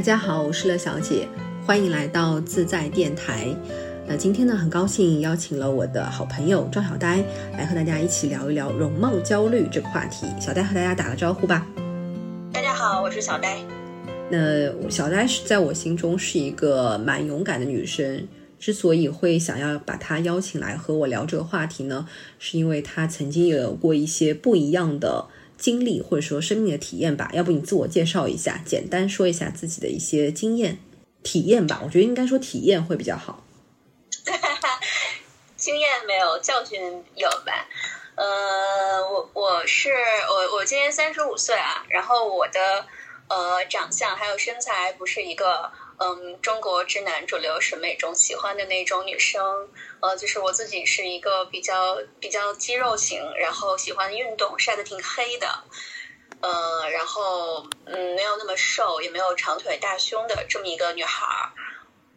大家好，我是乐小姐，欢迎来到自在电台。那今天呢，很高兴邀请了我的好朋友赵小呆来和大家一起聊一聊容貌焦虑这个话题。小呆和大家打个招呼吧。大家好，我是小呆。那小呆是在我心中是一个蛮勇敢的女生。之所以会想要把她邀请来和我聊这个话题呢，是因为她曾经也有过一些不一样的。经历或者说生命的体验吧，要不你自我介绍一下，简单说一下自己的一些经验体验吧。我觉得应该说体验会比较好。经验没有，教训有吧？呃，我我是我我今年三十五岁啊，然后我的呃长相还有身材不是一个。嗯，中国直男主流审美中喜欢的那种女生，呃，就是我自己是一个比较比较肌肉型，然后喜欢运动，晒得挺黑的，呃，然后嗯，没有那么瘦，也没有长腿大胸的这么一个女孩儿。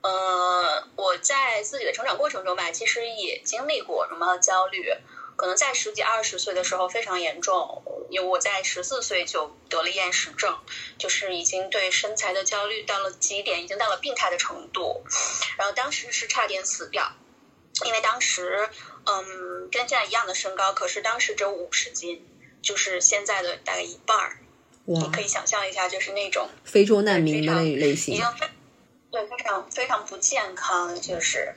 呃，我在自己的成长过程中吧，其实也经历过容貌焦虑。可能在十几二十岁的时候非常严重，因为我在十四岁就得了厌食症，就是已经对身材的焦虑到了极点，已经到了病态的程度。然后当时是差点死掉，因为当时嗯跟现在一样的身高，可是当时只有五十斤，就是现在的大概一半儿。你可以想象一下，就是那种非洲难民的那类型，已经非对非常非常不健康，就是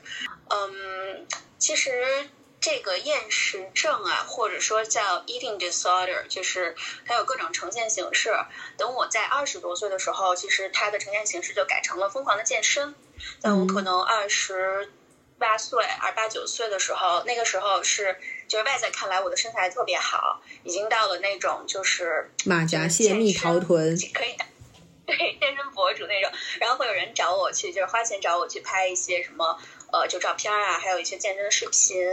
嗯其实。这个厌食症啊，或者说叫 eating disorder，就是它有各种呈现形式。等我在二十多岁的时候，其实它的呈现形式就改成了疯狂的健身。在我可能二十八岁、二八九岁的时候，那个时候是就是外在看来我的身材特别好，已经到了那种就是马甲线、蜜桃臀 可以对健身博主那种。然后会有人找我去，就是花钱找我去拍一些什么呃就照片啊，还有一些健身的视频。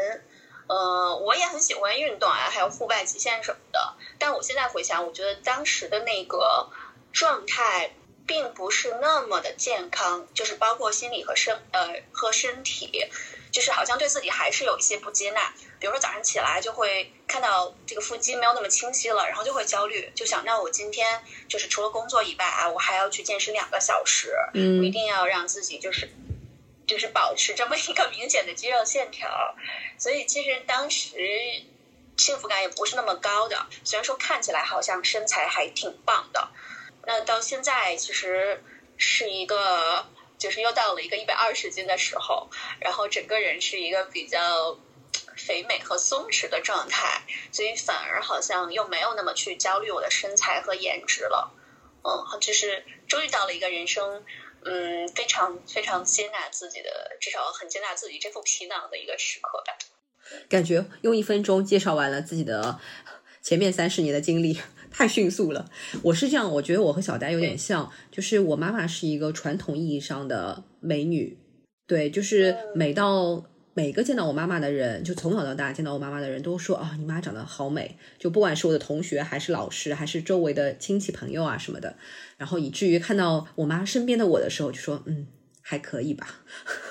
呃，我也很喜欢运动啊，还有户外极限什么的。但我现在回想，我觉得当时的那个状态并不是那么的健康，就是包括心理和身呃和身体，就是好像对自己还是有一些不接纳。比如说早上起来就会看到这个腹肌没有那么清晰了，然后就会焦虑，就想那我今天就是除了工作以外啊，我还要去健身两个小时，嗯，一定要让自己就是。就是保持这么一个明显的肌肉线条，所以其实当时幸福感也不是那么高的。虽然说看起来好像身材还挺棒的，那到现在其实是一个，就是又到了一个一百二十斤的时候，然后整个人是一个比较肥美和松弛的状态，所以反而好像又没有那么去焦虑我的身材和颜值了。嗯，就是终于到了一个人生。嗯，非常非常接纳自己的，至少很接纳自己这副皮囊的一个时刻吧。感觉用一分钟介绍完了自己的前面三十年的经历，太迅速了。我是这样，我觉得我和小呆有点像，就是我妈妈是一个传统意义上的美女，对，就是每到。每个见到我妈妈的人，就从小到大见到我妈妈的人都说啊，你妈长得好美。就不管是我的同学，还是老师，还是周围的亲戚朋友啊什么的，然后以至于看到我妈身边的我的时候，就说嗯，还可以吧，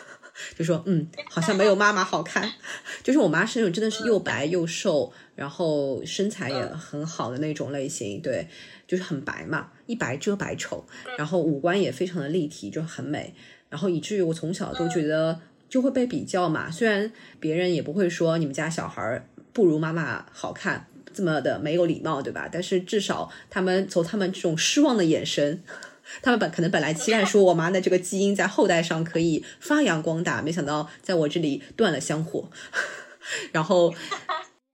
就说嗯，好像没有妈妈好看。就是我妈是那种真的是又白又瘦，然后身材也很好的那种类型，对，就是很白嘛，一白遮百丑，然后五官也非常的立体，就很美。然后以至于我从小都觉得。就会被比较嘛，虽然别人也不会说你们家小孩不如妈妈好看，这么的没有礼貌，对吧？但是至少他们从他们这种失望的眼神，他们本可能本来期待说我妈的这个基因在后代上可以发扬光大，没想到在我这里断了香火，然后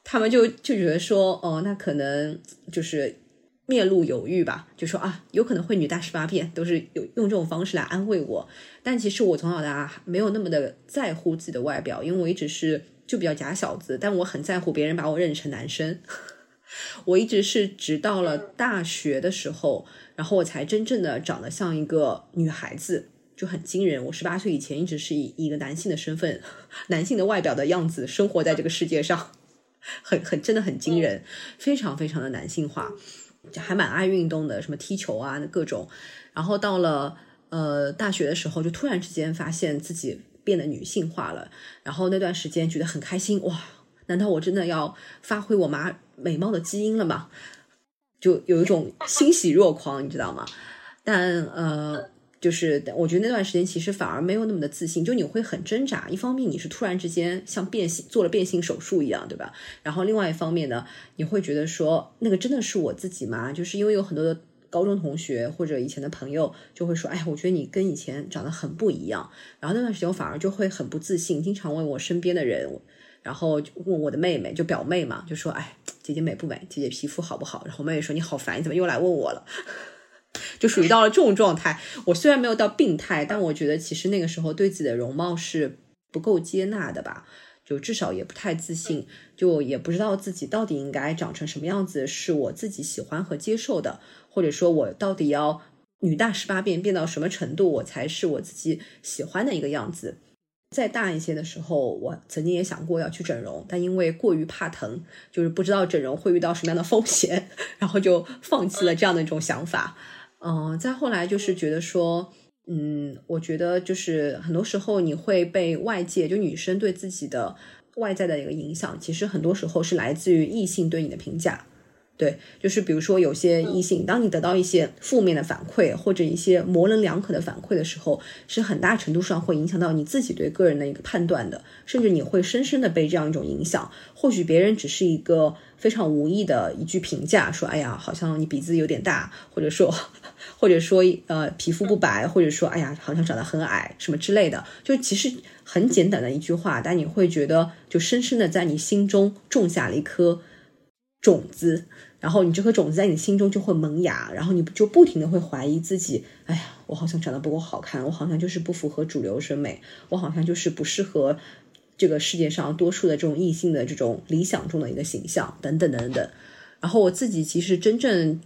他们就就觉得说，哦，那可能就是。面露犹豫吧，就说啊，有可能会女大十八变，都是有用这种方式来安慰我。但其实我从小到大没有那么的在乎自己的外表，因为我一直是就比较假小子，但我很在乎别人把我认成男生。我一直是直到了大学的时候，然后我才真正的长得像一个女孩子，就很惊人。我十八岁以前一直是以一个男性的身份、男性的外表的样子生活在这个世界上，很很真的很惊人，非常非常的男性化。就还蛮爱运动的，什么踢球啊，各种。然后到了呃大学的时候，就突然之间发现自己变得女性化了。然后那段时间觉得很开心，哇！难道我真的要发挥我妈美貌的基因了吗？就有一种欣喜若狂，你知道吗？但呃，就是我觉得那段时间其实反而没有那么的自信，就你会很挣扎。一方面你是突然之间像变性做了变性手术一样，对吧？然后另外一方面呢，你会觉得说那个真的是我自己吗？就是因为有很多的高中同学或者以前的朋友就会说，哎，我觉得你跟以前长得很不一样。然后那段时间我反而就会很不自信，经常问我身边的人，然后问我的妹妹，就表妹嘛，就说，哎，姐姐美不美？姐姐皮肤好不好？然后妹妹说，你好烦，你怎么又来问我了？就属于到了这种状态。我虽然没有到病态，但我觉得其实那个时候对自己的容貌是不够接纳的吧，就至少也不太自信，就也不知道自己到底应该长成什么样子是我自己喜欢和接受的，或者说我到底要女大十八变变到什么程度，我才是我自己喜欢的一个样子。再大一些的时候，我曾经也想过要去整容，但因为过于怕疼，就是不知道整容会遇到什么样的风险，然后就放弃了这样的一种想法。嗯，再后来就是觉得说，嗯，我觉得就是很多时候你会被外界，就女生对自己的外在的一个影响，其实很多时候是来自于异性对你的评价。对，就是比如说有些异性，当你得到一些负面的反馈或者一些模棱两可的反馈的时候，是很大程度上会影响到你自己对个人的一个判断的，甚至你会深深的被这样一种影响。或许别人只是一个非常无意的一句评价，说：“哎呀，好像你鼻子有点大，或者说，或者说，呃，皮肤不白，或者说，哎呀，好像长得很矮，什么之类的。”就其实很简单的一句话，但你会觉得就深深的在你心中种下了一颗种子。然后你这颗种子在你心中就会萌芽，然后你就不停的会怀疑自己，哎呀，我好像长得不够好看，我好像就是不符合主流审美，我好像就是不适合这个世界上多数的这种异性的这种理想中的一个形象，等等等等。然后我自己其实真正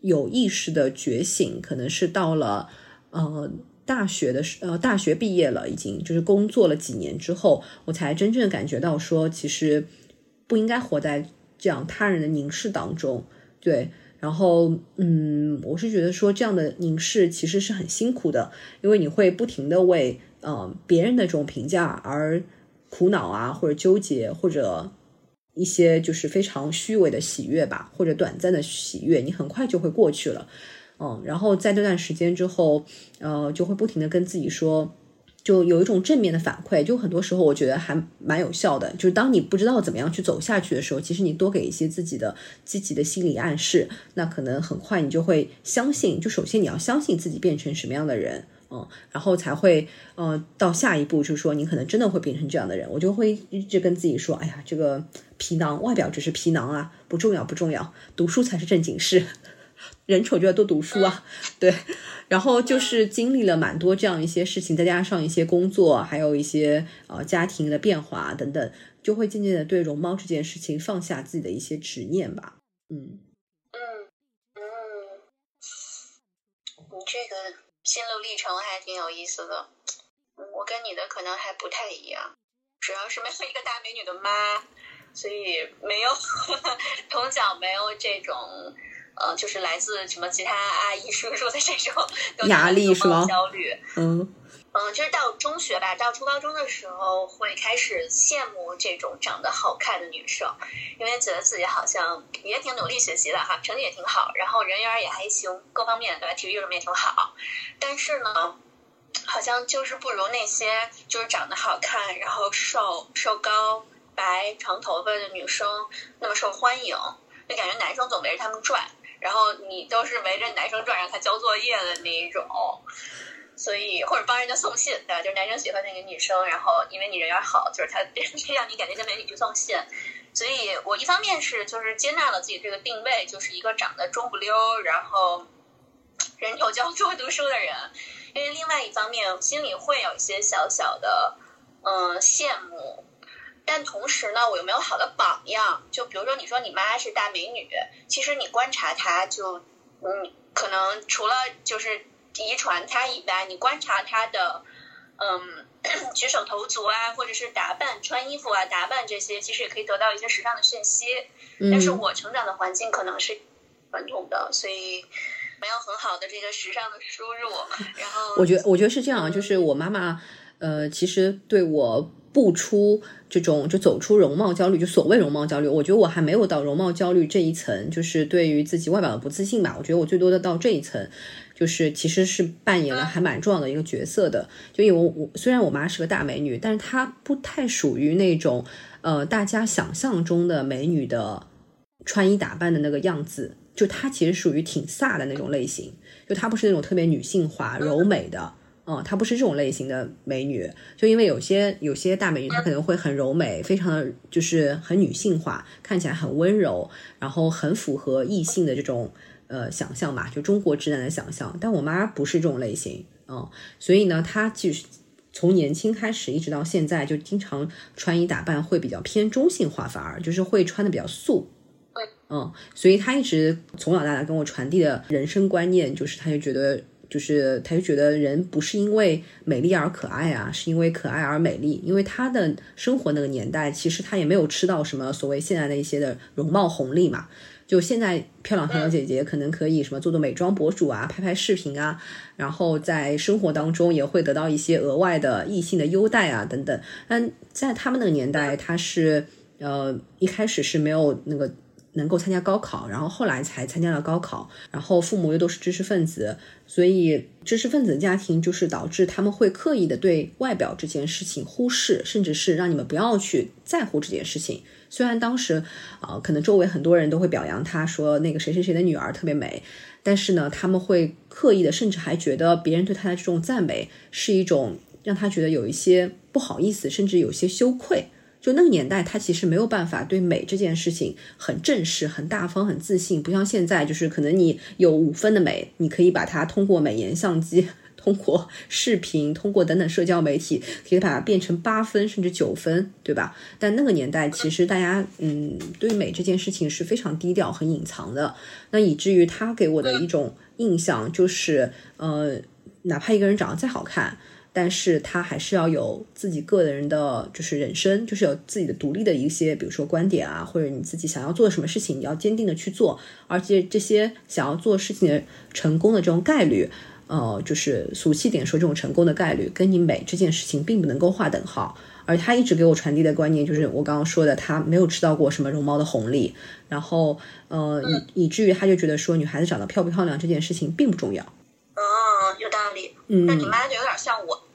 有意识的觉醒，可能是到了呃大学的时，呃大学毕业了，已经就是工作了几年之后，我才真正感觉到说，其实不应该活在。这样他人的凝视当中，对，然后嗯，我是觉得说这样的凝视其实是很辛苦的，因为你会不停的为呃别人的这种评价而苦恼啊，或者纠结，或者一些就是非常虚伪的喜悦吧，或者短暂的喜悦，你很快就会过去了，嗯，然后在这段时间之后，呃，就会不停的跟自己说。就有一种正面的反馈，就很多时候我觉得还蛮有效的。就是当你不知道怎么样去走下去的时候，其实你多给一些自己的积极的心理暗示，那可能很快你就会相信。就首先你要相信自己变成什么样的人，嗯，然后才会呃到下一步，就是说你可能真的会变成这样的人。我就会一直跟自己说，哎呀，这个皮囊外表只是皮囊啊，不重要不重要，读书才是正经事。人丑就要多读书啊，对。然后就是经历了蛮多这样一些事情，再加上一些工作，还有一些呃家庭的变化等等，就会渐渐的对容貌这件事情放下自己的一些执念吧。嗯嗯嗯，你这个心路历程还挺有意思的。我跟你的可能还不太一样，主要是没有一个大美女的妈，所以没有从小没有这种。呃，就是来自什么其他阿姨叔叔的这种压力是吗？焦虑，嗯嗯，就是到中学吧，到初高中的时候会开始羡慕这种长得好看的女生，因为觉得自己好像也挺努力学习的哈，成绩也挺好，然后人缘也还行，各方面对吧？体育什么也挺好，但是呢，好像就是不如那些就是长得好看，然后瘦瘦高、白长头发的女生那么受欢迎，就感觉男生总围着他们转。然后你都是围着男生转，让他交作业的那一种，所以或者帮人家送信，对吧？就是男生喜欢那个女生，然后因为你人缘好，就是他 让你给那些美女去送信。所以我一方面是就是接纳了自己这个定位，就是一个长得中不溜，然后人丑就要多读书的人。因为另外一方面，心里会有一些小小的嗯羡慕。但同时呢，我又没有好的榜样。就比如说，你说你妈是大美女，其实你观察她，就嗯，可能除了就是遗传她以外，你观察她的嗯 举手投足啊，或者是打扮、穿衣服啊、打扮这些，其实也可以得到一些时尚的讯息。但是我成长的环境可能是传统的，所以没有很好的这个时尚的输入。然后，我觉得，我觉得是这样，就是我妈妈呃，其实对我。步出这种就走出容貌焦虑，就所谓容貌焦虑，我觉得我还没有到容貌焦虑这一层，就是对于自己外表的不自信吧。我觉得我最多的到这一层，就是其实是扮演了还蛮重要的一个角色的。就因为我我虽然我妈是个大美女，但是她不太属于那种呃大家想象中的美女的穿衣打扮的那个样子，就她其实属于挺飒的那种类型，就她不是那种特别女性化柔美的。嗯，她不是这种类型的美女，就因为有些有些大美女，她可能会很柔美，非常的就是很女性化，看起来很温柔，然后很符合异性的这种呃想象嘛，就中国直男的想象。但我妈不是这种类型，嗯，所以呢，她就是从年轻开始一直到现在，就经常穿衣打扮会比较偏中性化，反而就是会穿的比较素。嗯，所以她一直从小到大跟我传递的人生观念，就是她就觉得。就是他就觉得人不是因为美丽而可爱啊，是因为可爱而美丽。因为他的生活那个年代，其实他也没有吃到什么所谓现在的一些的容貌红利嘛。就现在漂亮小姐姐可能可以什么做做美妆博主啊，拍拍视频啊，然后在生活当中也会得到一些额外的异性的优待啊等等。但在他们那个年代，他是呃一开始是没有那个。能够参加高考，然后后来才参加了高考，然后父母又都是知识分子，所以知识分子的家庭就是导致他们会刻意的对外表这件事情忽视，甚至是让你们不要去在乎这件事情。虽然当时啊，可能周围很多人都会表扬他说那个谁谁谁的女儿特别美，但是呢，他们会刻意的，甚至还觉得别人对他的这种赞美是一种让他觉得有一些不好意思，甚至有些羞愧。就那个年代，他其实没有办法对美这件事情很正式、很大方、很自信，不像现在，就是可能你有五分的美，你可以把它通过美颜相机、通过视频、通过等等社交媒体，可以把它变成八分甚至九分，对吧？但那个年代，其实大家嗯，对美这件事情是非常低调、很隐藏的，那以至于他给我的一种印象就是，呃，哪怕一个人长得再好看。但是他还是要有自己个人的，就是人生，就是有自己的独立的一些，比如说观点啊，或者你自己想要做什么事情，你要坚定的去做。而且这些想要做事情的成功的这种概率，呃，就是俗气点说，这种成功的概率跟你美这件事情并不能够划等号。而他一直给我传递的观念就是我刚刚说的，他没有吃到过什么容貌的红利，然后呃，以以至于他就觉得说，女孩子长得漂不漂亮这件事情并不重要。嗯，有道理。嗯，那你妈就有点像我。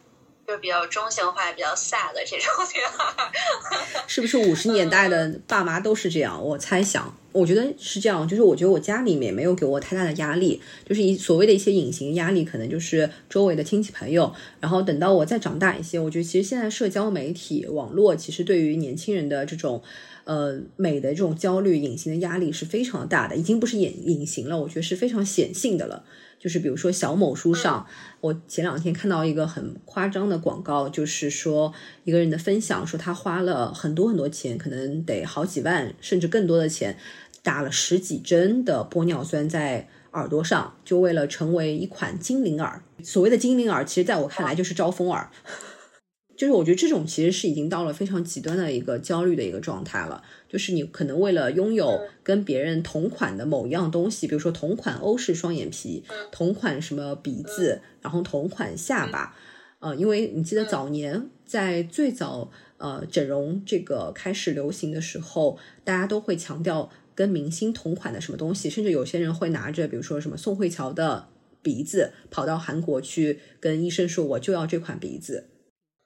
就比较中性化、比较飒的这种女孩，是不是五十年代的爸妈都是这样？我猜想，我觉得是这样。就是我觉得我家里面没有给我太大的压力，就是一所谓的一些隐形压力，可能就是周围的亲戚朋友。然后等到我再长大一些，我觉得其实现在社交媒体、网络，其实对于年轻人的这种呃美的这种焦虑、隐形的压力是非常大的，已经不是隐隐形了，我觉得是非常显性的了。就是比如说小某书上，我前两天看到一个很夸张的广告，就是说一个人的分享，说他花了很多很多钱，可能得好几万甚至更多的钱，打了十几针的玻尿酸在耳朵上，就为了成为一款精灵耳。所谓的精灵耳，其实在我看来就是招风耳。就是我觉得这种其实是已经到了非常极端的一个焦虑的一个状态了。就是你可能为了拥有跟别人同款的某一样东西，比如说同款欧式双眼皮，同款什么鼻子，然后同款下巴，呃，因为你记得早年在最早呃整容这个开始流行的时候，大家都会强调跟明星同款的什么东西，甚至有些人会拿着比如说什么宋慧乔的鼻子跑到韩国去跟医生说我就要这款鼻子，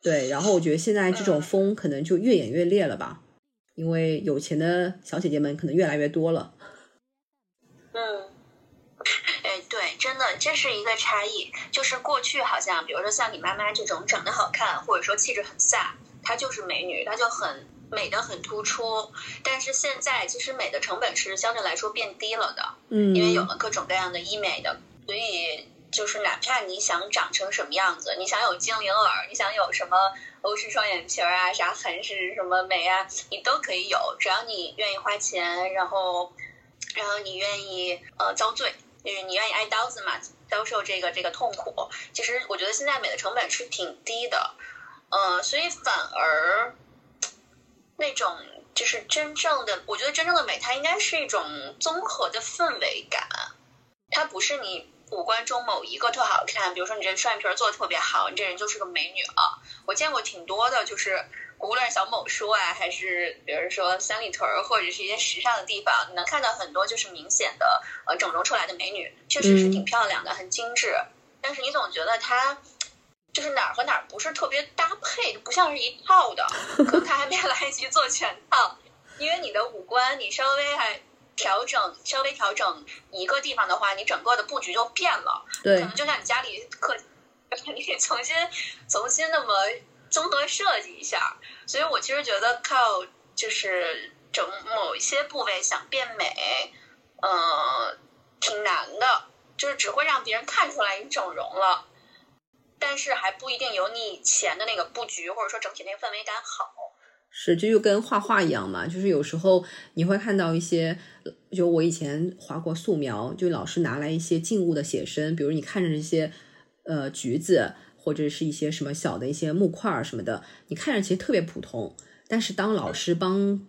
对，然后我觉得现在这种风可能就越演越烈了吧。因为有钱的小姐姐们可能越来越多了。嗯，哎，对，真的，这是一个差异。就是过去好像，比如说像你妈妈这种长得好看，或者说气质很飒，她就是美女，她就很美的很突出。但是现在，其实美的成本是相对来说变低了的。嗯，因为有了各种各样的医美的，所以就是哪怕你想长成什么样子，你想有精灵耳，你想有什么。欧式双眼皮儿啊，啥韩式什么美啊，你都可以有，只要你愿意花钱，然后，然后你愿意呃遭罪，就是你愿意挨刀子嘛，遭受这个这个痛苦。其实我觉得现在美的成本是挺低的，呃，所以反而那种就是真正的，我觉得真正的美，它应该是一种综合的氛围感，它不是你五官中某一个特好看，比如说你这双眼皮做的特别好，你这人就是个美女啊。我见过挺多的，就是无论是小某书啊，还是比如说三里屯或者是一些时尚的地方，你能看到很多就是明显的呃整容出来的美女，确实是挺漂亮的，很精致。但是你总觉得她就是哪儿和哪儿不是特别搭配，不像是一套的，可能她还没来得及做全套，因为你的五官你稍微还。调整稍微调整一个地方的话，你整个的布局就变了。对，可能就像你家里客，你得重新重新那么综合设计一下。所以我其实觉得靠就是整某一些部位想变美，呃，挺难的，就是只会让别人看出来你整容了，但是还不一定有你以前的那个布局或者说整体那个氛围感好。是，这就跟画画一样嘛，就是有时候你会看到一些，就我以前画过素描，就老师拿来一些静物的写生，比如你看着这些，呃，橘子或者是一些什么小的一些木块儿什么的，你看着其实特别普通，但是当老师帮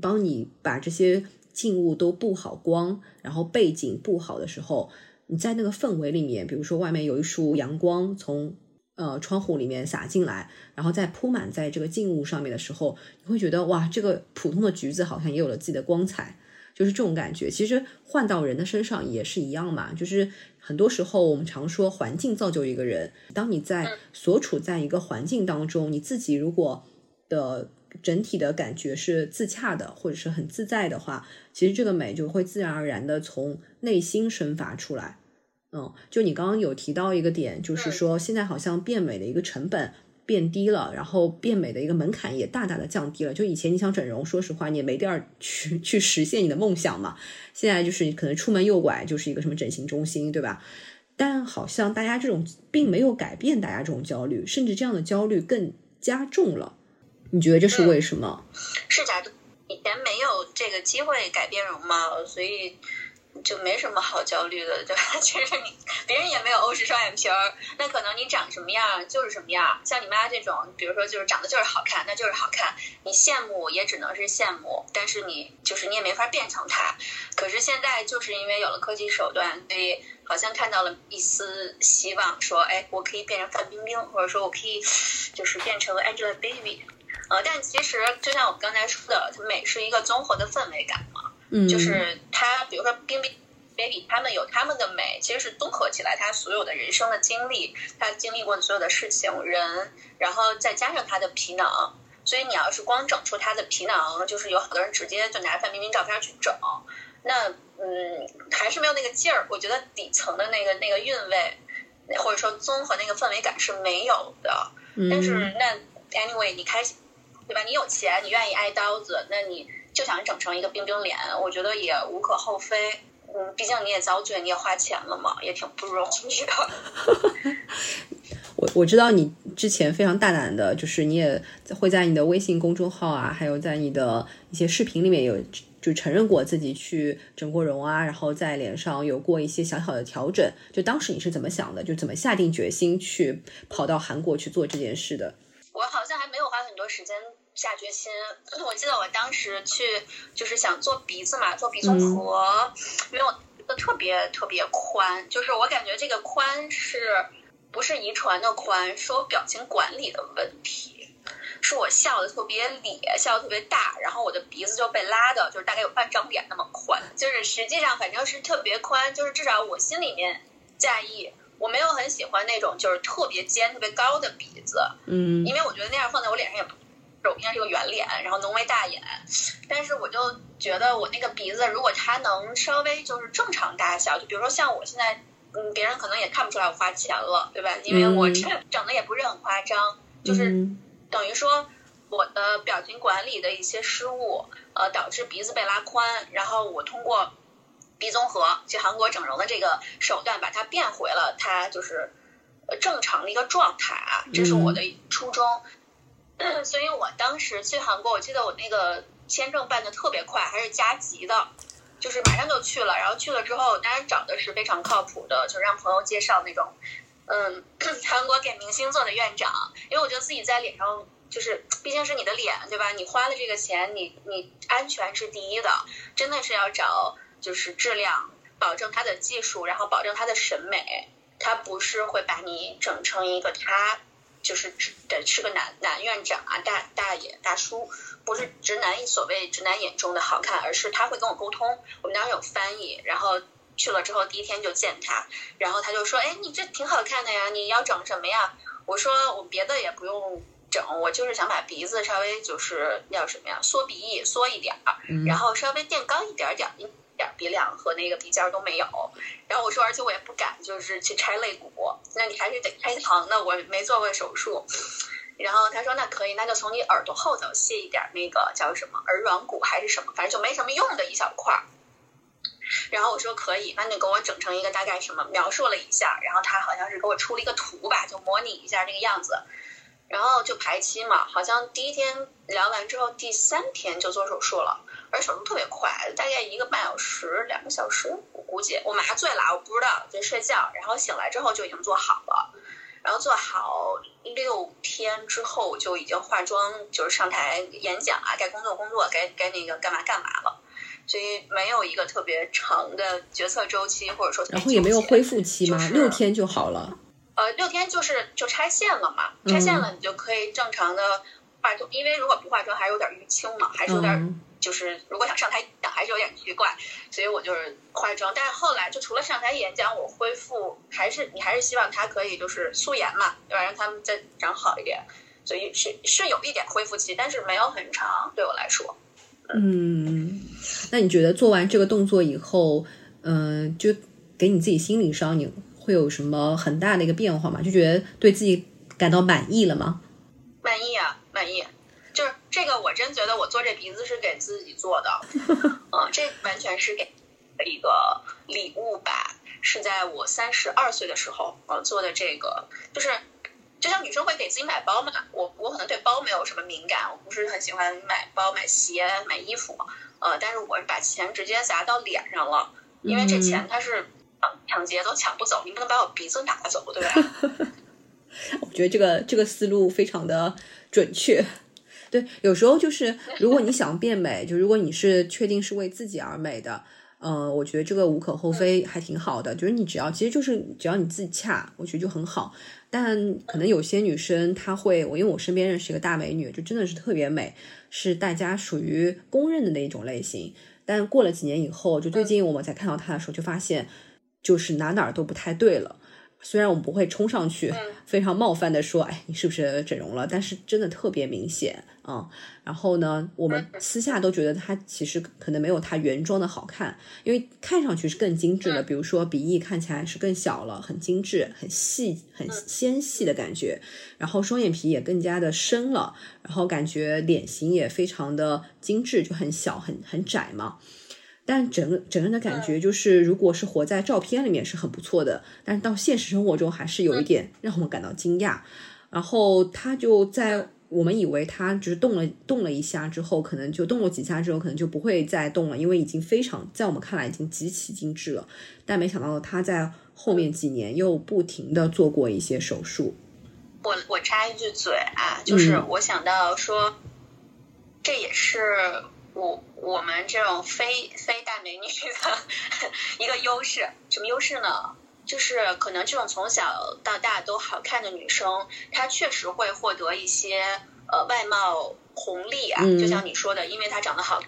帮你把这些静物都布好光，然后背景布好的时候，你在那个氛围里面，比如说外面有一束阳光从。呃，窗户里面洒进来，然后再铺满在这个静物上面的时候，你会觉得哇，这个普通的橘子好像也有了自己的光彩，就是这种感觉。其实换到人的身上也是一样嘛，就是很多时候我们常说环境造就一个人。当你在所处在一个环境当中，你自己如果的整体的感觉是自洽的，或者是很自在的话，其实这个美就会自然而然的从内心生发出来。嗯，就你刚刚有提到一个点，就是说现在好像变美的一个成本变低了，然后变美的一个门槛也大大的降低了。就以前你想整容，说实话你也没地儿去 去实现你的梦想嘛。现在就是可能出门右拐就是一个什么整形中心，对吧？但好像大家这种并没有改变大家这种焦虑，甚至这样的焦虑更加重了。你觉得这是为什么？是假的，以前没有这个机会改变容貌，所以。就没什么好焦虑的，对吧？其 实你别人也没有欧式双眼皮儿，那可能你长什么样就是什么样。像你妈这种，比如说就是长得就是好看，那就是好看。你羡慕也只能是羡慕，但是你就是你也没法变成她。可是现在就是因为有了科技手段，所以好像看到了一丝希望，说哎，我可以变成范冰冰，或者说我可以就是变成 Angelababy。呃，但其实就像我们刚才说的，美是一个综合的氛围感。就是他，比如说冰冰、baby，他们有他们的美，其实是综合起来他所有的人生的经历，他经历过的所有的事情、人，然后再加上他的皮囊。所以你要是光整出他的皮囊，就是有好多人直接就拿范冰冰照片去整，那嗯，还是没有那个劲儿。我觉得底层的那个那个韵味，或者说综合那个氛围感是没有的。但是那 anyway，你开心对吧？你有钱，你愿意挨刀子，那你。就想整成一个冰冰脸，我觉得也无可厚非。嗯，毕竟你也遭罪，你也花钱了嘛，也挺不容易的。我我知道你之前非常大胆的，就是你也会在你的微信公众号啊，还有在你的一些视频里面有就承认过自己去整过容啊，然后在脸上有过一些小小的调整。就当时你是怎么想的？就怎么下定决心去跑到韩国去做这件事的？我好像还没有花很多时间。下决心，我记得我当时去就是想做鼻子嘛，做鼻综合，因为我的特别特别宽，就是我感觉这个宽是不是遗传的宽，是我表情管理的问题，是我笑的特别咧，笑的特别大，然后我的鼻子就被拉的，就是大概有半张脸那么宽，就是实际上反正是特别宽，就是至少我心里面在意，我没有很喜欢那种就是特别尖、特别高的鼻子，嗯，因为我觉得那样放在我脸上也不。我应该是个圆脸，然后浓眉大眼，但是我就觉得我那个鼻子，如果它能稍微就是正常大小，就比如说像我现在，嗯，别人可能也看不出来我花钱了，对吧？因为我这整的也不是很夸张，就是等于说我的表情管理的一些失误，呃，导致鼻子被拉宽，然后我通过鼻综合去韩国整容的这个手段，把它变回了它就是正常的一个状态啊，这是我的初衷。所以我当时去韩国，我记得我那个签证办的特别快，还是加急的，就是马上就去了。然后去了之后，当然找的是非常靠谱的，就让朋友介绍那种，嗯，韩国给明星做的院长。因为我觉得自己在脸上，就是毕竟是你的脸，对吧？你花了这个钱，你你安全是第一的，真的是要找就是质量保证他的技术，然后保证他的审美，他不是会把你整成一个他就是直的是个男男院长啊，大大爷大叔，不是直男所谓直男眼中的好看，而是他会跟我沟通，我们当时有翻译，然后去了之后第一天就见他，然后他就说，哎，你这挺好看的呀，你要整什么呀？我说我别的也不用。整我就是想把鼻子稍微就是要什么呀，缩鼻翼缩一点儿，然后稍微垫高一点点，一点鼻梁和那个鼻尖都没有。然后我说，而且我也不敢就是去拆肋骨，那你还是得开膛那。我没做过手术。然后他说那可以，那就从你耳朵后头卸一点那个叫什么耳软骨还是什么，反正就没什么用的一小块儿。然后我说可以，那你给我整成一个大概什么描述了一下，然后他好像是给我出了一个图吧，就模拟一下那个样子。然后就排期嘛，好像第一天聊完之后，第三天就做手术了，而且手术特别快，大概一个半小时、两个小时，我估计我麻醉了，我不知道在睡觉，然后醒来之后就已经做好了，然后做好六天之后就已经化妆，就是上台演讲啊，该工作工作，该该那个干嘛干嘛了，所以没有一个特别长的决策周期，或者说然后也没有恢复期吗？六天就好了。呃，六天就是就拆线了嘛，拆线了你就可以正常的化妆，因为如果不化妆还有点淤青嘛，还是有点就是如果想上台讲还是有点奇怪，所以我就是化妆。但是后来就除了上台演讲，我恢复还是你还是希望他可以就是素颜嘛，对吧？让他们再长好一点，所以是是有一点恢复期，但是没有很长，对我来说。嗯，那你觉得做完这个动作以后，嗯，就给你自己心理上你。会有什么很大的一个变化吗？就觉得对自己感到满意了吗？这个，我真觉得我做这鼻子是给自己做的，嗯，这完全是给一个礼物吧。是在我三十二岁的时候，呃，做的这个，就是就像女生会给自己买包嘛。我我可能对包没有什么敏感，我不是很喜欢买包、买鞋、买衣服，呃，但是我是把钱直接砸到脸上了，因为这钱它是。抢劫都抢不走，你不能把我鼻子拿走，对吧？我觉得这个这个思路非常的准确。对，有时候就是如果你想变美，就如果你是确定是为自己而美的，嗯，我觉得这个无可厚非，还挺好的。就是你只要其实就是只要你自己恰，我觉得就很好。但可能有些女生她会，我因为我身边认识一个大美女，就真的是特别美，是大家属于公认的那一种类型。但过了几年以后，就最近我们在看到她的时候，就发现。就是哪哪儿都不太对了，虽然我们不会冲上去非常冒犯的说，哎，你是不是整容了？但是真的特别明显啊。然后呢，我们私下都觉得她其实可能没有她原装的好看，因为看上去是更精致的。比如说鼻翼看起来是更小了，很精致、很细、很纤细的感觉。然后双眼皮也更加的深了，然后感觉脸型也非常的精致，就很小、很很窄嘛。但整个整个人的感觉就是，如果是活在照片里面是很不错的，但是到现实生活中还是有一点让我们感到惊讶。然后他就在我们以为他就是动了动了一下之后，可能就动了几下之后，可能就不会再动了，因为已经非常在我们看来已经极其精致了。但没想到他在后面几年又不停的做过一些手术。我我插一句嘴啊，就是我想到说，这也是。我我们这种非非大美女的 一个优势，什么优势呢？就是可能这种从小到大都好看的女生，她确实会获得一些呃外貌红利啊。就像你说的，因为她长得好，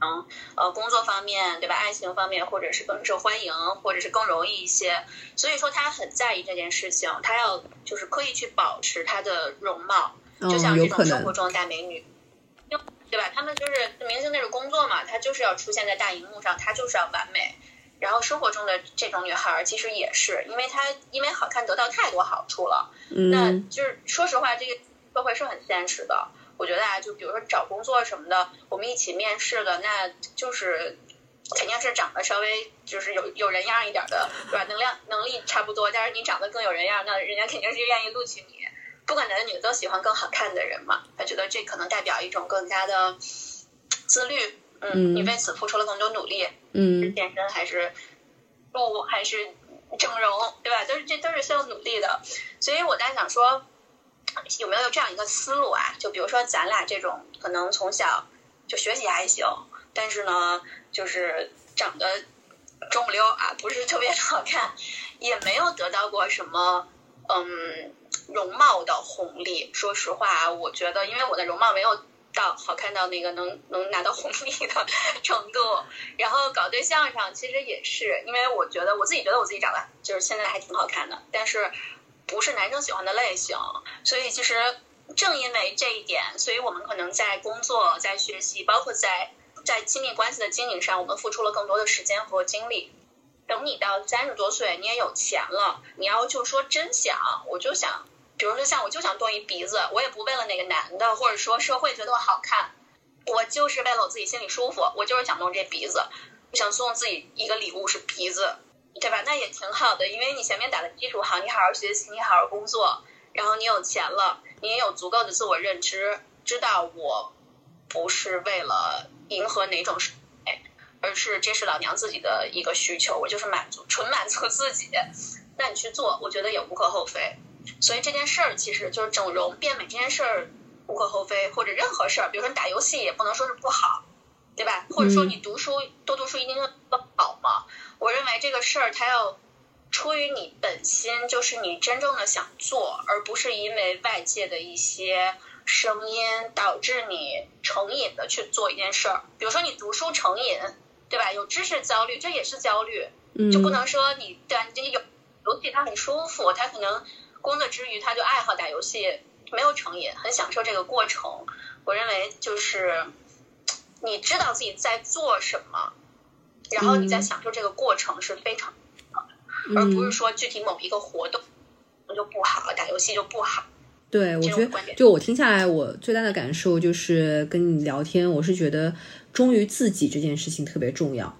嗯呃工作方面对吧？爱情方面，或者是更受欢迎，或者是更容易一些。所以说她很在意这件事情，她要就是刻意去保持她的容貌，就像这种生活中的大美女。对吧？他们就是明星那种工作嘛，他就是要出现在大荧幕上，他就是要完美。然后生活中的这种女孩其实也是，因为她因为好看得到太多好处了。那就是说实话，这个社会是很现实的。我觉得啊，就比如说找工作什么的，我们一起面试的，那就是肯定是长得稍微就是有有人样一点的，对吧？能量能力差不多，但是你长得更有人样，那人家肯定是愿意录取你。不管男的女的都喜欢更好看的人嘛，他觉得这可能代表一种更加的自律，嗯，你为此付出了更多努力，嗯，健身还是不还是整容，对吧？都是这都是需要努力的，所以我在想说，有没有这样一个思路啊？就比如说咱俩这种可能从小就学习还行，但是呢，就是长得中不溜啊，不是特别好看，也没有得到过什么嗯容貌的红利。说实话，我觉得因为我的容貌没有到好看到那个能能拿到红利的程度，然后搞对象上其实也是，因为我觉得我自己觉得我自己长得就是现在还挺好看的，但是不是男生喜欢的类型，所以其实正因为这一点，所以我们可能在工作、在学习，包括在。在亲密关系的经营上，我们付出了更多的时间和精力。等你到三十多岁，你也有钱了，你要就说真想，我就想，比如说像我就想动一鼻子，我也不为了哪个男的，或者说社会觉得我好看，我就是为了我自己心里舒服，我就是想动这鼻子，我想送自己一个礼物是鼻子，对吧？那也挺好的，因为你前面打的基础好，你好好学习，你好好工作，然后你有钱了，你也有足够的自我认知，知道我不是为了。迎合哪种是而是这是老娘自己的一个需求，我就是满足纯满足自己，那你去做，我觉得也无可厚非。所以这件事儿其实就是整容变美这件事儿无可厚非，或者任何事儿，比如说你打游戏也不能说是不好，对吧？或者说你读书多读书一定不好吗？我认为这个事儿它要出于你本心，就是你真正的想做，而不是因为外界的一些。声音导致你成瘾的去做一件事儿，比如说你读书成瘾，对吧？有知识焦虑，这也是焦虑，就不能说你对你这有游戏它很舒服，它可能工作之余他就爱好打游戏，没有成瘾，很享受这个过程。我认为就是你知道自己在做什么，然后你在享受这个过程是非常好的，而不是说具体某一个活动就不好，打游戏就不好。对，我觉得就我听下来，我最大的感受就是跟你聊天，我是觉得忠于自己这件事情特别重要。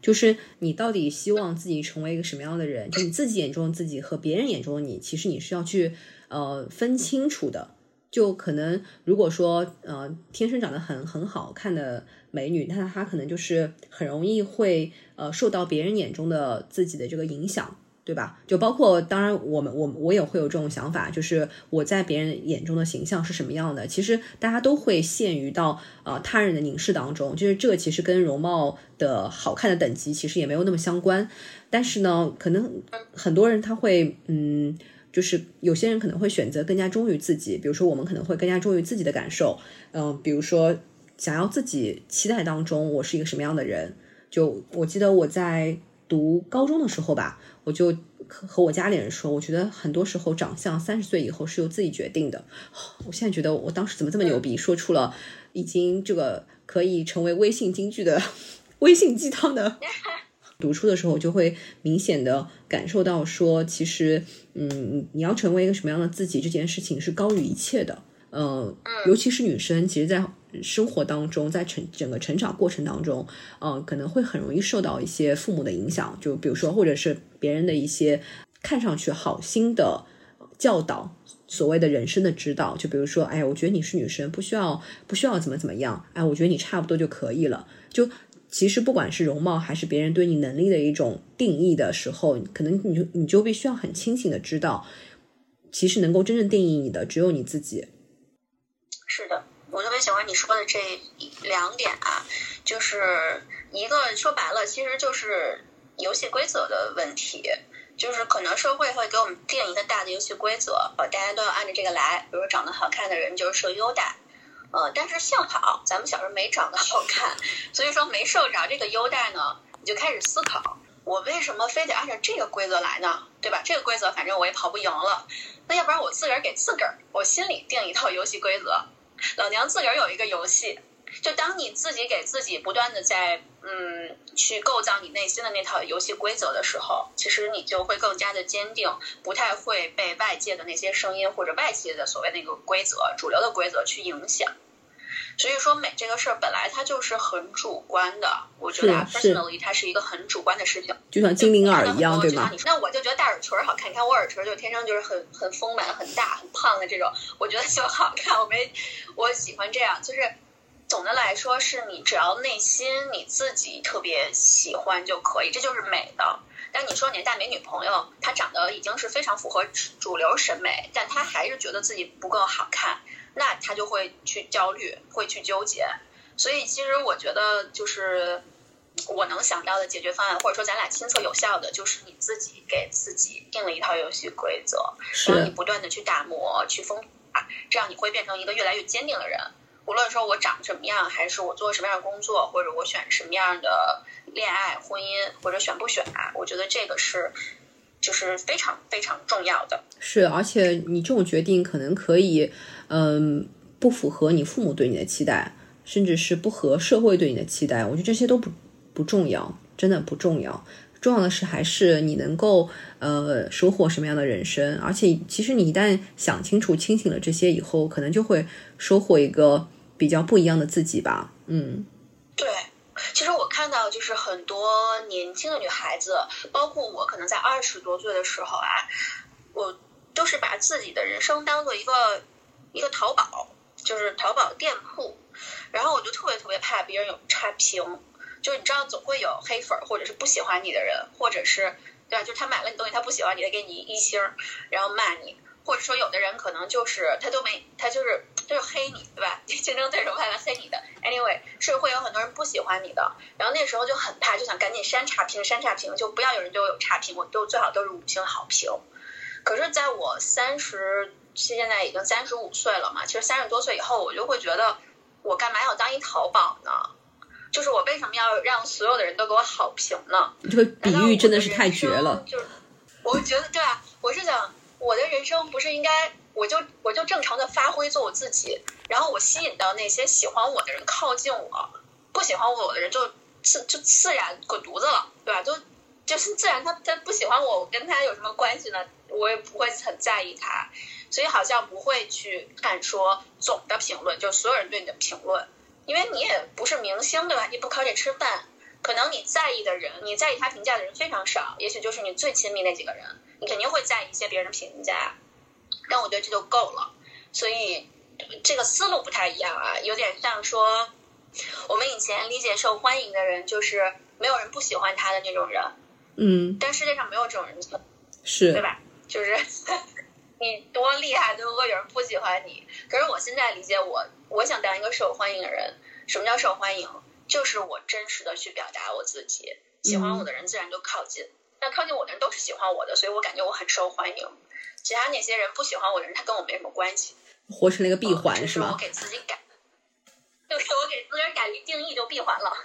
就是你到底希望自己成为一个什么样的人？就你自己眼中自己和别人眼中的你，其实你是要去呃分清楚的。就可能如果说呃天生长得很很好看的美女，那她可能就是很容易会呃受到别人眼中的自己的这个影响。对吧？就包括，当然，我们我我也会有这种想法，就是我在别人眼中的形象是什么样的。其实大家都会陷于到呃他人的凝视当中，就是这个其实跟容貌的好看的等级其实也没有那么相关。但是呢，可能很多人他会，嗯，就是有些人可能会选择更加忠于自己，比如说我们可能会更加忠于自己的感受，嗯，比如说想要自己期待当中我是一个什么样的人。就我记得我在读高中的时候吧。我就和我家里人说，我觉得很多时候长相三十岁以后是由自己决定的。我现在觉得我当时怎么这么牛逼，说出了已经这个可以成为微信金句的微信鸡汤的。读书的时候我就会明显的感受到，说其实，嗯，你要成为一个什么样的自己，这件事情是高于一切的。嗯，尤其是女生，其实，在生活当中，在成整个成长过程当中，嗯，可能会很容易受到一些父母的影响，就比如说，或者是别人的一些看上去好心的教导，所谓的人生的指导，就比如说，哎，我觉得你是女生，不需要不需要怎么怎么样，哎，我觉得你差不多就可以了。就其实不管是容貌还是别人对你能力的一种定义的时候，可能你就你就必须要很清醒的知道，其实能够真正定义你的只有你自己。是的，我特别喜欢你说的这两点啊，就是一个说白了，其实就是游戏规则的问题，就是可能社会会给我们定一个大的游戏规则，呃，大家都要按照这个来。比如长得好看的人就是受优待，呃，但是幸好咱们小时候没长得好看，所以说没受着这个优待呢，你就开始思考，我为什么非得按照这个规则来呢？对吧？这个规则反正我也跑不赢了，那要不然我自个儿给自个儿，我心里定一套游戏规则。老娘自个儿有一个游戏，就当你自己给自己不断的在嗯去构造你内心的那套游戏规则的时候，其实你就会更加的坚定，不太会被外界的那些声音或者外界的所谓那个规则、主流的规则去影响。所以说美这个事儿本来它就是很主观的，我觉得 personally 它是一个很主观的事情，就像精灵耳一样，对吗？那我就觉得大耳垂好看，你看我耳垂就天生就是很很丰满、很大、很胖的这种，我觉得就好看。我没我喜欢这样，就是总的来说是你只要内心你自己特别喜欢就可以，这就是美的。但你说你的大美女朋友，她长得已经是非常符合主流审美，但她还是觉得自己不够好看。那他就会去焦虑，会去纠结，所以其实我觉得就是我能想到的解决方案，或者说咱俩亲测有效的，就是你自己给自己定了一套游戏规则，然后你不断的去打磨、去丰富，这样你会变成一个越来越坚定的人。无论说我长什么样，还是我做什么样的工作，或者我选什么样的恋爱、婚姻，或者选不选啊，我觉得这个是就是非常非常重要的。是，而且你这种决定可能可以，嗯，不符合你父母对你的期待，甚至是不合社会对你的期待。我觉得这些都不不重要，真的不重要。重要的是还是你能够呃收获什么样的人生。而且其实你一旦想清楚、清醒了这些以后，可能就会收获一个。比较不一样的自己吧，嗯，对，其实我看到就是很多年轻的女孩子，包括我，可能在二十多岁的时候啊，我都是把自己的人生当做一个一个淘宝，就是淘宝店铺，然后我就特别特别怕别人有差评，就是你知道总会有黑粉或者是不喜欢你的人，或者是对吧？就是他买了你东西，他不喜欢你，他给你一星，然后骂你。或者说，有的人可能就是他都没，他就是就是黑你，对吧？竞争对手派来黑你的。Anyway，是会有很多人不喜欢你的。然后那时候就很怕，就想赶紧删差评，删差评，就不要有人对我有差评，我都最好都是五星好评。可是，在我三十，现在已经三十五岁了嘛，其实三十多岁以后，我就会觉得，我干嘛要当一淘宝呢？就是我为什么要让所有的人都给我好评呢？这个比喻真的是太绝了。就是，我觉得对啊，我是想。我的人生不是应该，我就我就正常的发挥做我自己，然后我吸引到那些喜欢我的人靠近我，不喜欢我的人就自就自然滚犊子了，对吧？就就是自然他他不喜欢我，我跟他有什么关系呢？我也不会很在意他，所以好像不会去看说总的评论，就所有人对你的评论，因为你也不是明星，对吧？你不靠这吃饭，可能你在意的人，你在意他评价的人非常少，也许就是你最亲密那几个人。你肯定会在意一些别人的评价，但我觉得这就够了。所以这个思路不太一样啊，有点像说我们以前理解受欢迎的人就是没有人不喜欢他的那种人。嗯。但世界上没有这种人，是，对吧？就是你多厉害都会有人不喜欢你。可是我现在理解我，我想当一个受欢迎的人。什么叫受欢迎？就是我真实的去表达我自己，喜欢我的人自然就靠近。那靠近我的人都是喜欢我的，所以我感觉我很受欢迎。其他那些人不喜欢我的人，他跟我没什么关系。活成了一个闭环是吗？我给自己改，就是我给自个儿改一定义就闭环了。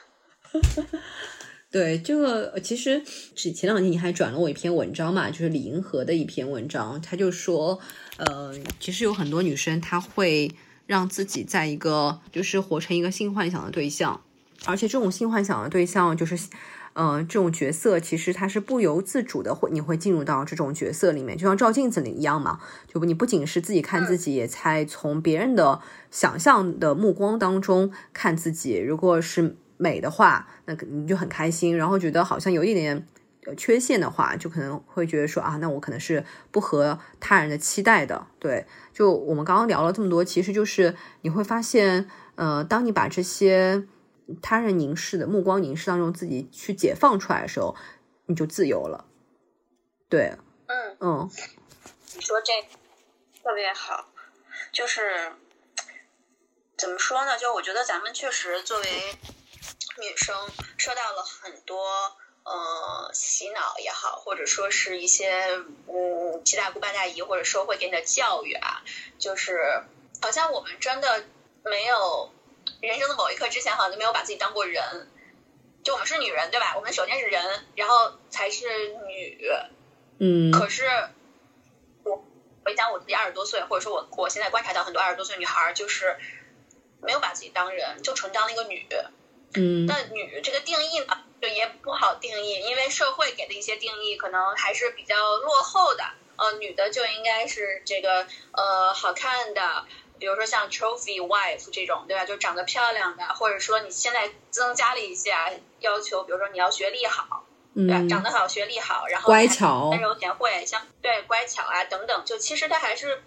对，这个其实前前两天你还转了我一篇文章嘛，就是李银河的一篇文章，他就说，呃，其实有很多女生她会让自己在一个就是活成一个性幻想的对象，而且这种性幻想的对象就是。呃，这种角色其实它是不由自主的，会你会进入到这种角色里面，就像照镜子里一样嘛。就你不仅是自己看自己，也才从别人的想象的目光当中看自己。如果是美的话，那你就很开心；然后觉得好像有一点缺陷的话，就可能会觉得说啊，那我可能是不合他人的期待的。对，就我们刚刚聊了这么多，其实就是你会发现，呃，当你把这些。他人凝视的目光凝视当中，自己去解放出来的时候，你就自由了。对，嗯嗯，你说这特别好，就是怎么说呢？就我觉得咱们确实作为女生，受到了很多呃洗脑也好，或者说是一些嗯七大姑八大姨或者社会给你的教育啊，就是好像我们真的没有。人生的某一刻之前，好像都没有把自己当过人。就我们是女人，对吧？我们首先是人，然后才是女。嗯。可是我回想我自己二十多岁，或者说我我现在观察到很多二十多岁女孩，就是没有把自己当人，就纯当了一个女。嗯。那女这个定义呢，就也不好定义，因为社会给的一些定义可能还是比较落后的。呃，女的就应该是这个呃好看的。比如说像 trophy wife 这种，对吧？就长得漂亮的，或者说你现在增加了一些要求，比如说你要学历好，对吧？长得好，学历好，然后乖巧、温柔贤惠，像对乖巧啊等等，就其实它还是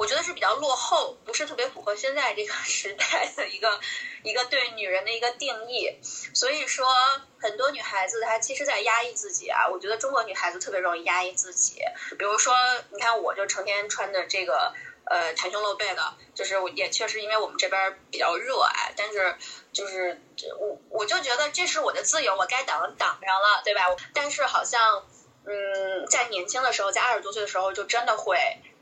我觉得是比较落后，不是特别符合现在这个 时代的一个一个对女人的一个定义。所以说，很多女孩子她其实在压抑自己啊。我觉得中国女孩子特别容易压抑自己，比如说，你看我就成天穿的这个。呃袒胸露背的，就是也确实因为我们这边比较热爱，但是就是我我就觉得这是我的自由，我该挡挡上了，对吧？但是好像嗯，在年轻的时候，在二十多岁的时候，就真的会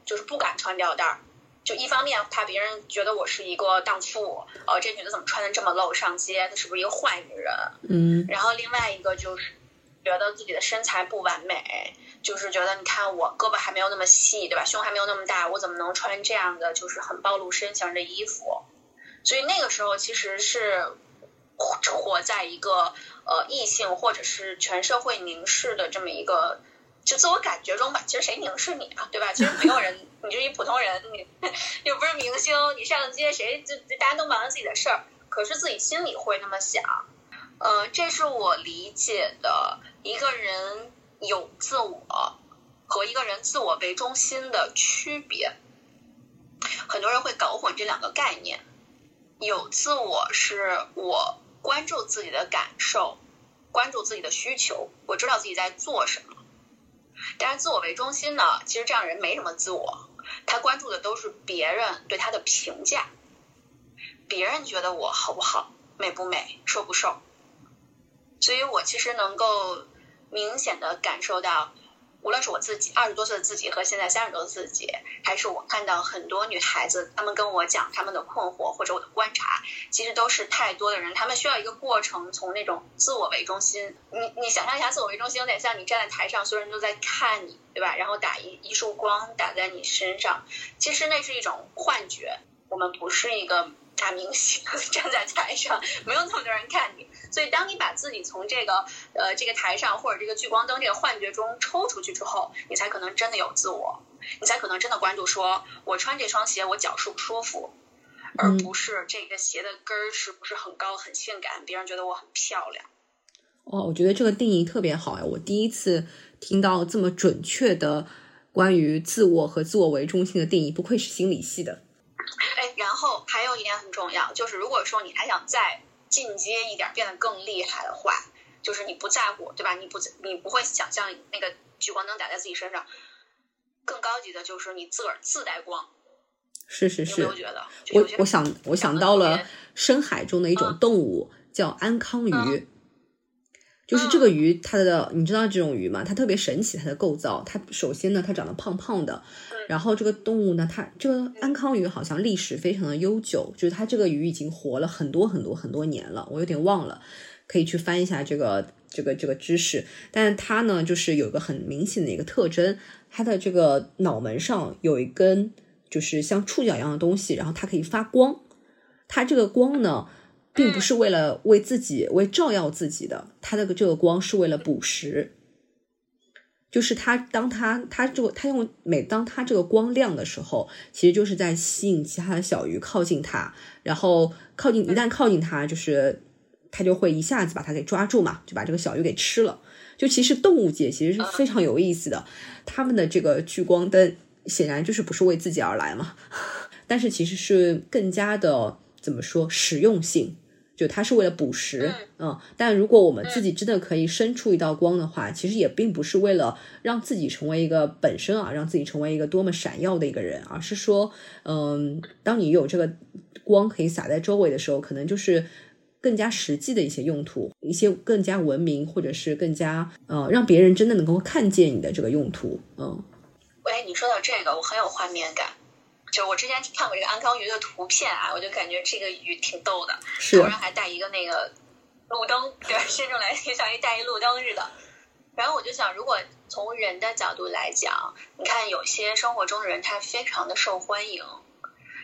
就是不敢穿吊带儿。就一方面怕别人觉得我是一个荡妇，呃，这女的怎么穿的这么露上街？她是不是一个坏女人？嗯。然后另外一个就是觉得自己的身材不完美，就是觉得你看我胳膊还没有那么细，对吧？胸还没有那么大，我怎么能穿这样的就是很暴露身形的衣服？所以那个时候其实是活在一个呃异性或者是全社会凝视的这么一个。就自我感觉中吧，其实谁凝视你啊，对吧？其实没有人，你就一普通人，你又不是明星，你上街谁就大家都忙着自己的事儿，可是自己心里会那么想。呃，这是我理解的一个人有自我和一个人自我为中心的区别。很多人会搞混这两个概念。有自我是我关注自己的感受，关注自己的需求，我知道自己在做什么。但是自我为中心呢，其实这样人没什么自我，他关注的都是别人对他的评价，别人觉得我好不好，美不美，瘦不瘦，所以我其实能够明显的感受到。无论是我自己二十多岁的自己和现在三十多的自己，还是我看到很多女孩子，她们跟我讲她们的困惑或者我的观察，其实都是太多的人，他们需要一个过程，从那种自我为中心。你你想象一下，自我为中心有点像你站在台上，所有人都在看你，对吧？然后打一一束光打在你身上，其实那是一种幻觉。我们不是一个。大明星站在台上，没有那么多人看你，所以当你把自己从这个呃这个台上或者这个聚光灯这个幻觉中抽出去之后，你才可能真的有自我，你才可能真的关注说，我穿这双鞋我脚舒不舒服，而不是这个鞋的跟儿是不是很高很性感，别人觉得我很漂亮。哦，我觉得这个定义特别好呀！我第一次听到这么准确的关于自我和自我为中心的定义，不愧是心理系的。哎，然后还有一点很重要，就是如果说你还想再进阶一点，变得更厉害的话，就是你不在乎，对吧？你不，你不会想象那个聚光灯打在自己身上，更高级的就是你自个儿自带光。是是是。有没有觉得？我我想我想到了深海中的一种动物，叫安康鱼。就是这个鱼，它的你知道这种鱼吗？它特别神奇，它的构造。它首先呢，它长得胖胖的。然后这个动物呢，它这个安康鱼好像历史非常的悠久，就是它这个鱼已经活了很多很多很多年了，我有点忘了，可以去翻一下这个这个这个知识。但是它呢，就是有个很明显的一个特征，它的这个脑门上有一根就是像触角一样的东西，然后它可以发光。它这个光呢，并不是为了为自己为照耀自己的，它的这个光是为了捕食。就是它，当它它这个它用每当它这个光亮的时候，其实就是在吸引其他的小鱼靠近它，然后靠近一旦靠近它，就是它就会一下子把它给抓住嘛，就把这个小鱼给吃了。就其实动物界其实是非常有意思的，他们的这个聚光灯显然就是不是为自己而来嘛，但是其实是更加的怎么说实用性。就它是为了捕食，嗯，但如果我们自己真的可以伸出一道光的话，其实也并不是为了让自己成为一个本身啊，让自己成为一个多么闪耀的一个人，而是说，嗯，当你有这个光可以洒在周围的时候，可能就是更加实际的一些用途，一些更加文明或者是更加呃让别人真的能够看见你的这个用途，嗯。喂，你说到这个，我很有画面感。就我之前看过这个安康鱼的图片啊，我就感觉这个鱼挺逗的，头上还带一个那个路灯，对，伸出来像一带一路灯似的。然后我就想，如果从人的角度来讲，你看有些生活中的人他非常的受欢迎，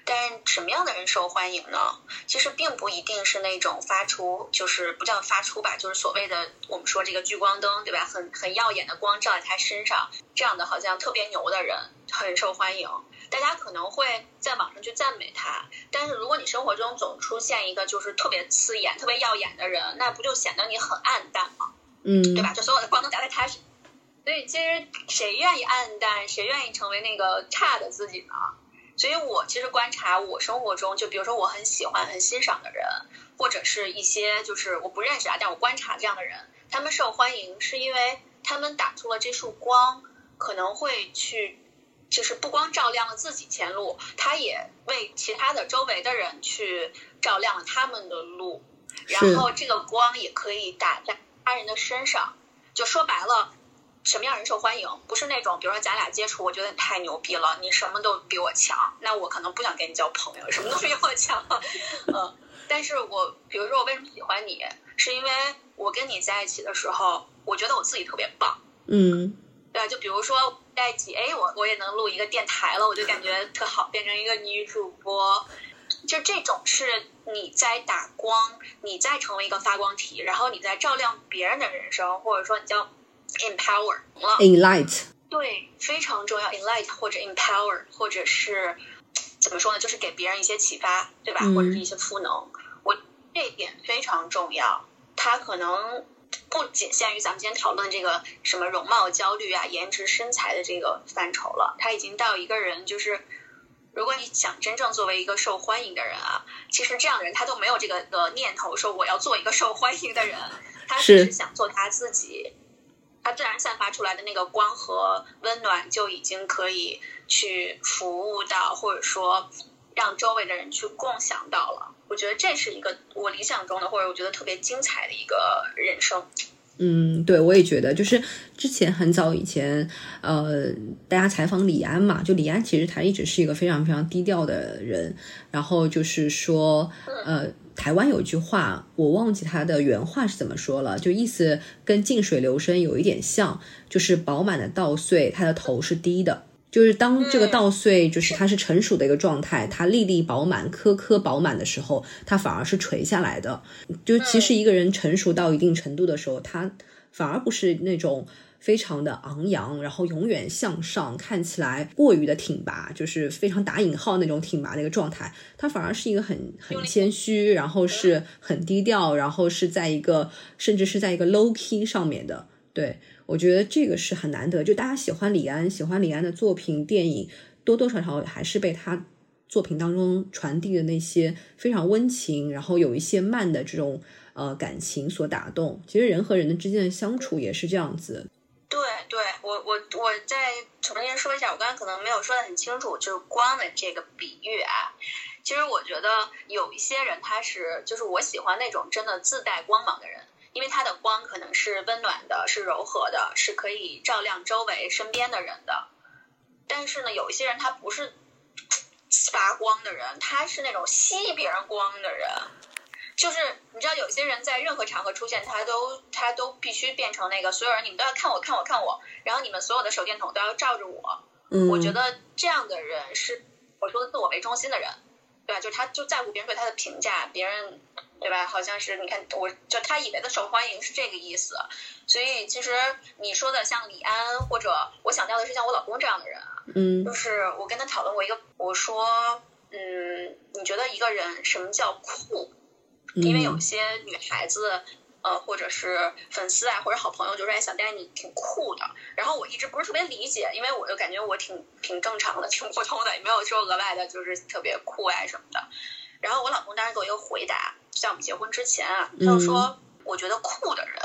但是什么样的人受欢迎呢？其实并不一定是那种发出，就是不叫发出吧，就是所谓的我们说这个聚光灯，对吧？很很耀眼的光照在他身上，这样的好像特别牛的人很受欢迎。大家可能会在网上去赞美他，但是如果你生活中总出现一个就是特别刺眼、特别耀眼的人，那不就显得你很暗淡吗？嗯，对吧？就所有的光都打在他身上所以其实谁愿意暗淡，谁愿意成为那个差的自己呢？所以我其实观察我生活中，就比如说我很喜欢、很欣赏的人，或者是一些就是我不认识啊，但我观察这样的人，他们受欢迎是因为他们打出了这束光，可能会去。就是不光照亮了自己前路，他也为其他的周围的人去照亮了他们的路，然后这个光也可以打在他人的身上。就说白了，什么样人受欢迎？不是那种，比如说咱俩接触，我觉得你太牛逼了，你什么都比我强，那我可能不想跟你交朋友，什么都比我强。嗯，但是我比如说我为什么喜欢你，是因为我跟你在一起的时候，我觉得我自己特别棒。嗯，对啊，就比如说在一起，哎，我我也能录一个电台了，我就感觉特好，变成一个女主播。就这种是你在打光，你在成为一个发光体，然后你在照亮别人的人生，或者说你叫 empower 了。in light，对，非常重要，enlight 或者 empower，或者是怎么说呢？就是给别人一些启发，对吧？嗯或者是一些赋能。我这一点非常重要，它可能不仅限于咱们今天讨论这个什么容貌焦虑啊、颜值身材的这个范畴了，他已经到一个人就是。如果你想真正作为一个受欢迎的人啊，其实这样的人他都没有这个的念头，说我要做一个受欢迎的人，他只是是想做他自己。他自然散发出来的那个光和温暖，就已经可以去服务到，或者说让周围的人去共享到了。我觉得这是一个我理想中的，或者我觉得特别精彩的一个人生。嗯，对，我也觉得，就是之前很早以前，呃，大家采访李安嘛，就李安其实他一直是一个非常非常低调的人，然后就是说，呃，台湾有一句话，我忘记他的原话是怎么说了，就意思跟静水流深有一点像，就是饱满的稻穗，它的头是低的。就是当这个稻穗就是它是成熟的一个状态，它粒粒饱满、颗颗饱满的时候，它反而是垂下来的。就其实一个人成熟到一定程度的时候，他反而不是那种非常的昂扬，然后永远向上，看起来过于的挺拔，就是非常打引号那种挺拔的一个状态。他反而是一个很很谦虚，然后是很低调，然后是在一个甚至是在一个 low key 上面的。对我觉得这个是很难得，就大家喜欢李安，喜欢李安的作品、电影，多多少少还是被他作品当中传递的那些非常温情，然后有一些慢的这种呃感情所打动。其实人和人的之间的相处也是这样子。对对，我我我再重新说一下，我刚才可能没有说的很清楚，就是光的这个比喻啊。其实我觉得有一些人他是，就是我喜欢那种真的自带光芒的人，因为它的光可能是温暖的，是柔和的，是可以照亮周围身边的人的。但是呢，有一些人他不是发光的人，他是那种吸别人光的人。就是你知道，有些人在任何场合出现，他都他都必须变成那个所有人，你们都要看我看我看我，然后你们所有的手电筒都要照着我。嗯，我觉得这样的人是我说的自我为中心的人，对吧？就是他就在乎别人对他的评价，别人对吧？好像是你看，我就他以为的受欢迎是这个意思。所以其实你说的像李安，或者我想到的是像我老公这样的人啊，嗯就是我跟他讨论过一个，我说，嗯，你觉得一个人什么叫酷？因为有嗯些女孩子，呃，或者是粉丝啊，或者好朋友就说，哎，小戴你挺酷的。然后我一直不是特别理解，因为我就感觉我挺挺正常的，挺普通的，也没有说额外的，就是特别酷啊什么的。然后我老公当时给我一个回答，在我们结婚之前啊，他就说，我觉得酷的人，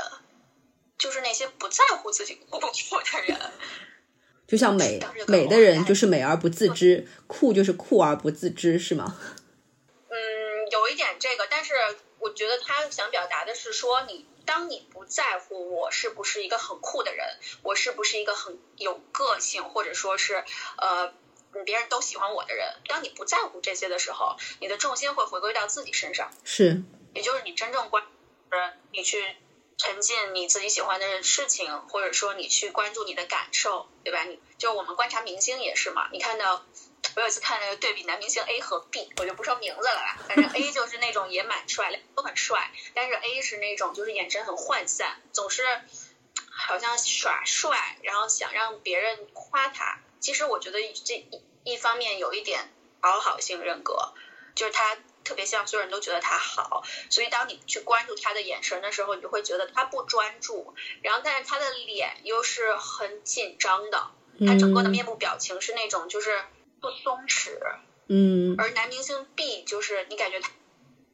就是那些不在乎自己酷不酷的人。就像美美的人就是美而不自知，酷就是酷而不自知，是吗？嗯，有一点这个，但是我觉得他想表达的是说你，当你不在乎我是不是一个很酷的人，我是不是一个很有个性，或者说是呃别人都喜欢我的人，当你不在乎这些的时候，你的重心会回归到自己身上，是，也就是你真正关，呃，你去沉浸你自己喜欢的事情，或者说你去关注你的感受，对吧？你就我们观察明星也是嘛，你看到。我有一次看那个对比男明星 A 和 B，我就不说名字了吧，反正 A 就是那种也蛮帅，两个都很帅，但是 A 是那种就是眼神很涣散，总是好像耍帅，然后想让别人夸他。其实我觉得这一一方面有一点讨好性人格，就是他特别希望所有人都觉得他好，所以当你去关注他的眼神的时候，你就会觉得他不专注，然后但是他的脸又是很紧张的，他整个的面部表情是那种就是不松弛，嗯而男明星 B 就是你感觉他，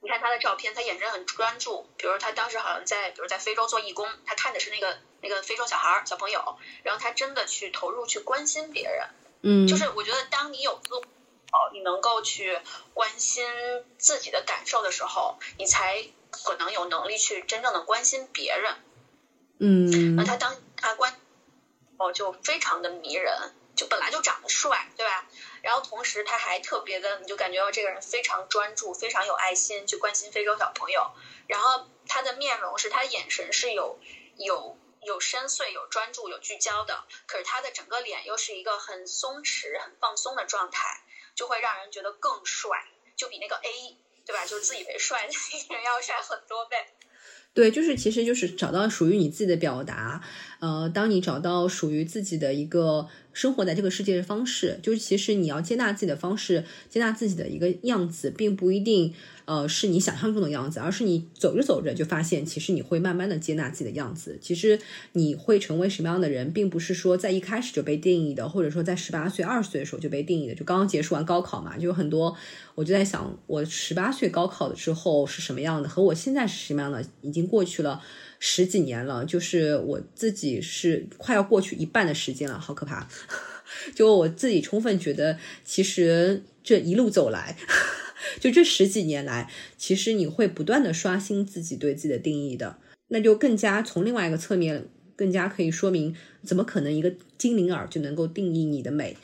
你看他的照片，他眼神很专注。比如他当时好像在，比如在非洲做义工，他看的是那个那个非洲小孩儿小朋友，然后他真的去投入去关心别人，嗯，就是我觉得当你有自我，你能够去关心自己的感受的时候，你才可能有能力去真正的关心别人。嗯那他当他关哦就非常的迷人，就本来就长得帅，对吧？然后同时他还特别的，你就感觉到这个人非常专注，非常有爱心，去关心非洲小朋友。然后他的面容是他眼神是有有有深邃、有专注、有聚焦的，可是他的整个脸又是一个很松弛、很放松的状态，就会让人觉得更帅，就比那个 A 对吧？就是自以为帅的那个人要帅很多倍。对，就是其实就是找到属于你自己的表达，呃，当你找到属于自己的一个生活在这个世界的方式，就是其实你要接纳自己的方式，接纳自己的一个样子，并不一定呃是你想象中的样子，而是你走着走着就发现，其实你会慢慢的接纳自己的样子。其实你会成为什么样的人，并不是说在一开始就被定义的，或者说在十八岁、二十岁的时候就被定义的。就刚刚结束完高考嘛，就有很多，我就在想，我十八岁高考的之后是什么样的，和我现在是什么样的，已经过去了十几年了，就是我自己是快要过去一半的时间了，好可怕。就我自己充分觉得，其实这一路走来，就这十几年来，其实你会不断的刷新自己对自己的定义的，那就更加从另外一个侧面，更加可以说明，怎么可能一个精灵耳就能够定义你的美？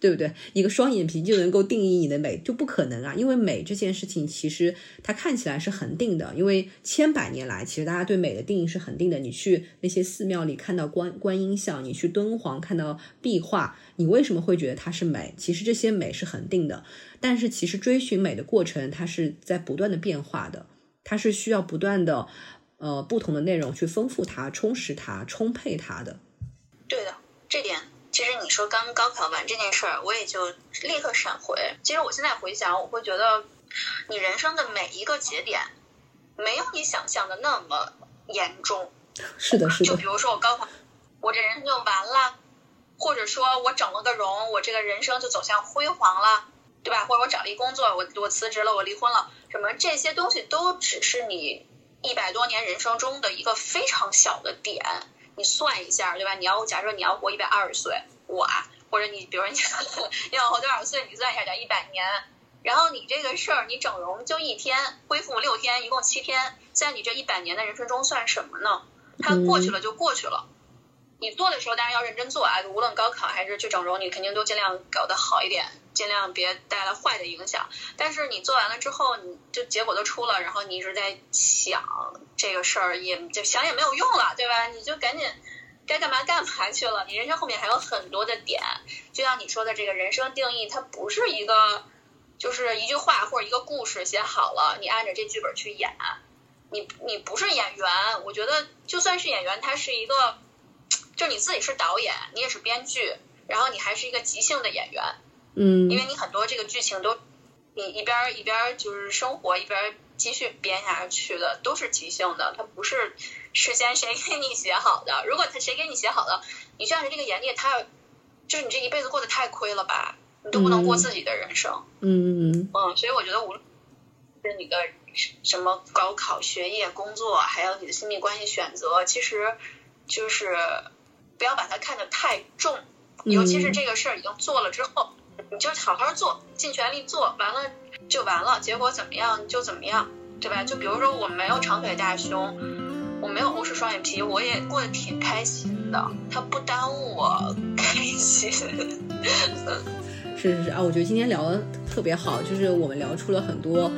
对不对？一个双眼皮就能够定义你的美，就不可能啊！因为美这件事情，其实它看起来是恒定的。因为千百年来，其实大家对美的定义是恒定的。你去那些寺庙里看到观观音像，你去敦煌看到壁画，你为什么会觉得它是美？其实这些美是恒定的。但是其实追寻美的过程，它是在不断的变化的，它是需要不断的呃不同的内容去丰富它、充实它、充沛它的。对的，这点。其实你说刚高考完这件事儿，我也就立刻闪回。其实我现在回想，我会觉得，你人生的每一个节点，没有你想象的那么严重。是的，是的。就比如说我高考，我这人生就完了；或者说我整了个容，我这个人生就走向辉煌了，对吧？或者我找了一工作，我我辞职了，我离婚了，什么这些东西都只是你一百多年人生中的一个非常小的点。你算一下，对吧？你要假设你要活一百二十岁，我啊，或者你比如你 你要活多少岁？你算一下，叫一百年。然后你这个事儿，你整容就一天，恢复六天，一共七天，在你这一百年的人生中算什么呢？它过去了就过去了。你做的时候当然要认真做啊，无论高考还是去整容，你肯定都尽量搞得好一点，尽量别带来坏的影响。但是你做完了之后，你就结果都出了，然后你一直在想这个事儿，也就想也没有用了，对吧？你就赶紧该干嘛干嘛去了。你人生后面还有很多的点，就像你说的，这个人生定义它不是一个。就是一句话或者一个故事写好了，你按着这剧本去演，你你不是演员，我觉得就算是演员，他是一个，就你自己是导演，你也是编剧，然后你还是一个即兴的演员，嗯，因为你很多这个剧情都你一边一边就是生活一边继续编下去的，都是即兴的，它不是事先谁给你写好的。如果他谁给你写好的，你就按照这个演，你也太就是你这一辈子过得太亏了吧。你都不能过自己的人生，嗯嗯嗯，所以我觉得无论是你的什么高考、学业、工作，还有你的亲密关系选择，其实就是不要把它看得太重，尤其是这个事儿已经做了之后，你就好好做，尽全力做，完了就完了，结果怎么样就怎么样，对吧？就比如说我没有长腿大胸，我没有欧式双眼皮，我也过得挺开心的，它不耽误我开心。是是是啊，我觉得今天聊的特别好，就是我们聊出了很多，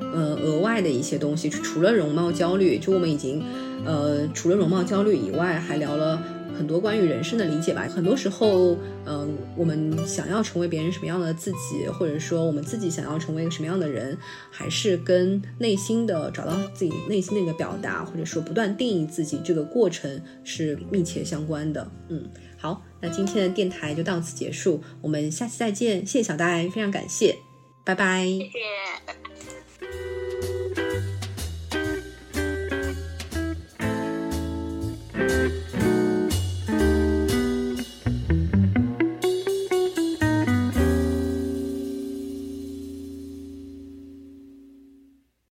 呃，额外的一些东西，除了容貌焦虑，就我们已经，呃，除了容貌焦虑以外，还聊了很多关于人生的理解吧，很多时候，嗯，我们想要成为别人什么样的自己，或者说我们自己想要成为一个什么样的人，还是跟内心的找到自己内心的一个表达，或者说不断定义自己这个过程是密切相关的。嗯，好，那今天的电台就到此结束，我们下期再见，谢谢小呆，非常感谢，拜拜，谢谢。